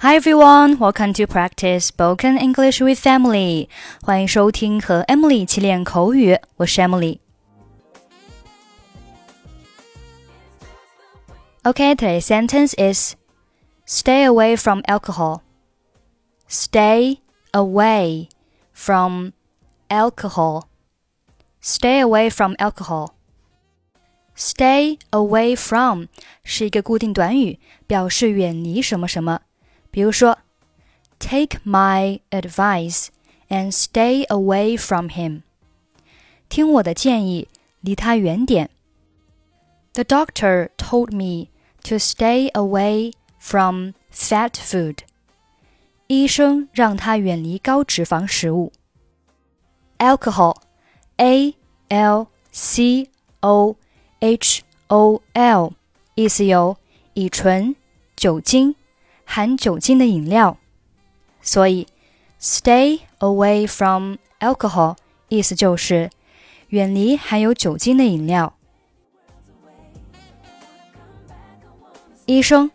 Hi everyone, welcome to practice spoken English with Emily. 欢迎收听和 Emily 一起练口语，我是 Emily。Okay, today's sentence is Stay away from alcohol. Stay away from alcohol. Stay away from alcohol. Stay away from 是一个固定短语，表示远离什么什么。 比如说，Take my advice and stay away from him。听我的建议，离他远点。The doctor told me to stay away from fat food. 医生让他远离高脂肪食物。Alcohol, A L C O H O L，意思有乙醇、酒精、 含酒精的饮料。所以，stay away from alcohol 意思就是远离含有酒精的饮料。医生，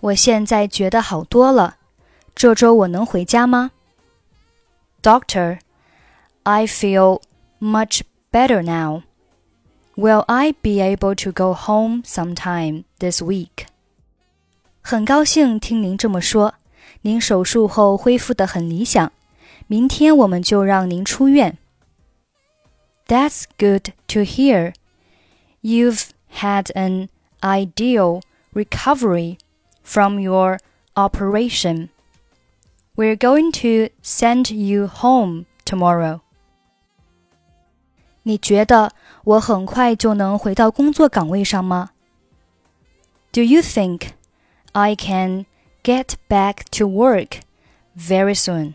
我现在觉得好多了。这周我能回家吗？Doctor, I feel much better now. Will I be able to go home sometime this week? 很高兴听您这么说。您手术后恢复得很理想，明天我们就让您出院。That's good to hear. You've had an ideal recovery from your operation. We're going to send you home tomorrow. 你觉得我很快就能回到工作岗位上吗？Do you think I can get back to work very soon?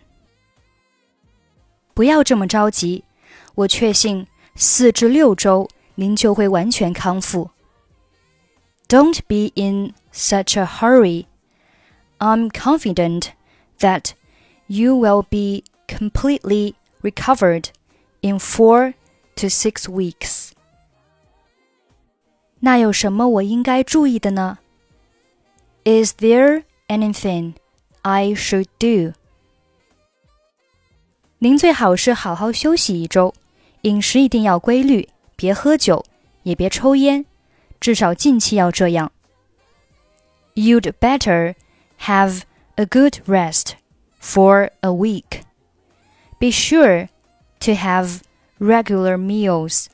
不要这么着急，我确信四至六周您就会完全康复。don't be in such a hurry. I'm confident that you will be completely recovered in four to six weeks. 那有什么我应该注意的呢 ？Is there anything I should do? 您最好是好好休息一周，饮食一定要规律，别喝酒，也别抽烟。至少近期要这样。You'd better have a good rest for a week. Be sure to have regular meals.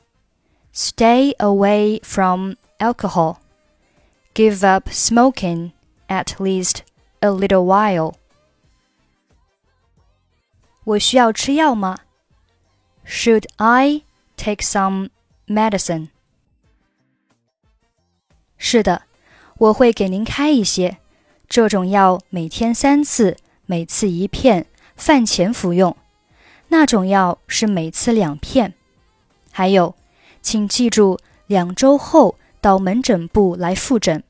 Stay away from alcohol. Give up smoking at least a little while. 我需要吃药吗？Should I take some medicine? 是的，我会给您开一些。这种药每天三次，每次一片，饭前服用。那种药是每次两片。还有，请记住，两周后到门诊部来复诊。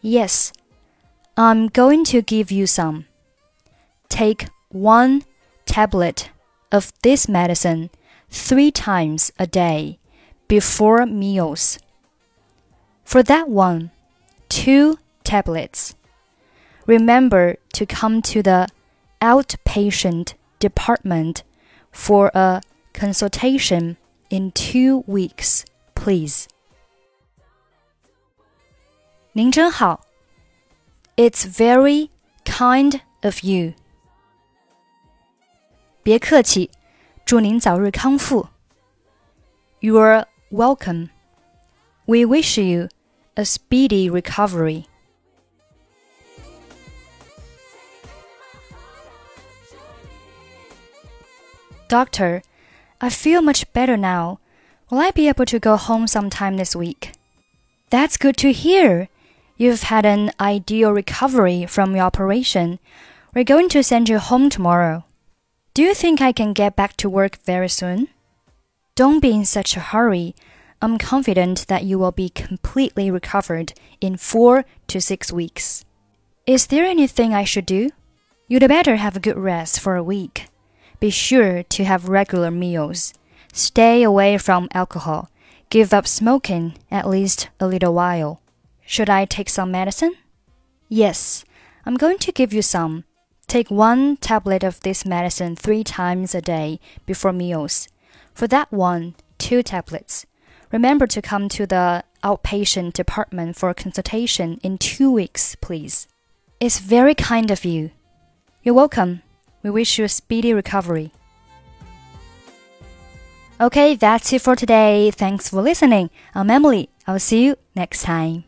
Yes, I'm going to give you some. Take one tablet of this medicine three times a day before meals. For that one, two tablets. Remember to come to the outpatient department for a consultation in two weeks, please. 您真好. It's very kind of you. 别客气，祝您早日康复. You're welcome. We wish you a speedy recovery. Doctor, I feel much better now. Will I be able to go home sometime this week? That's good to hear. You've had an ideal recovery from your operation. We're going to send you home tomorrow. Do you think I can get back to work very soon? Don't be in such a hurry. I'm confident that you will be completely recovered in four to six weeks. Is there anything I should do? You'd better have a good rest for a week. Be sure to have regular meals. Stay away from alcohol. Give up smoking at least a little while. Should I take some medicine? Yes, I'm going to give you some. Take one tablet of this medicine three times a day before meals. For that one, two tablets. Remember to come to the outpatient department for consultation in two weeks, please. It's very kind of you. You're welcome. We wish you a speedy recovery. Okay, that's it for today. Thanks for listening. I'm Emily. I'll see you next time.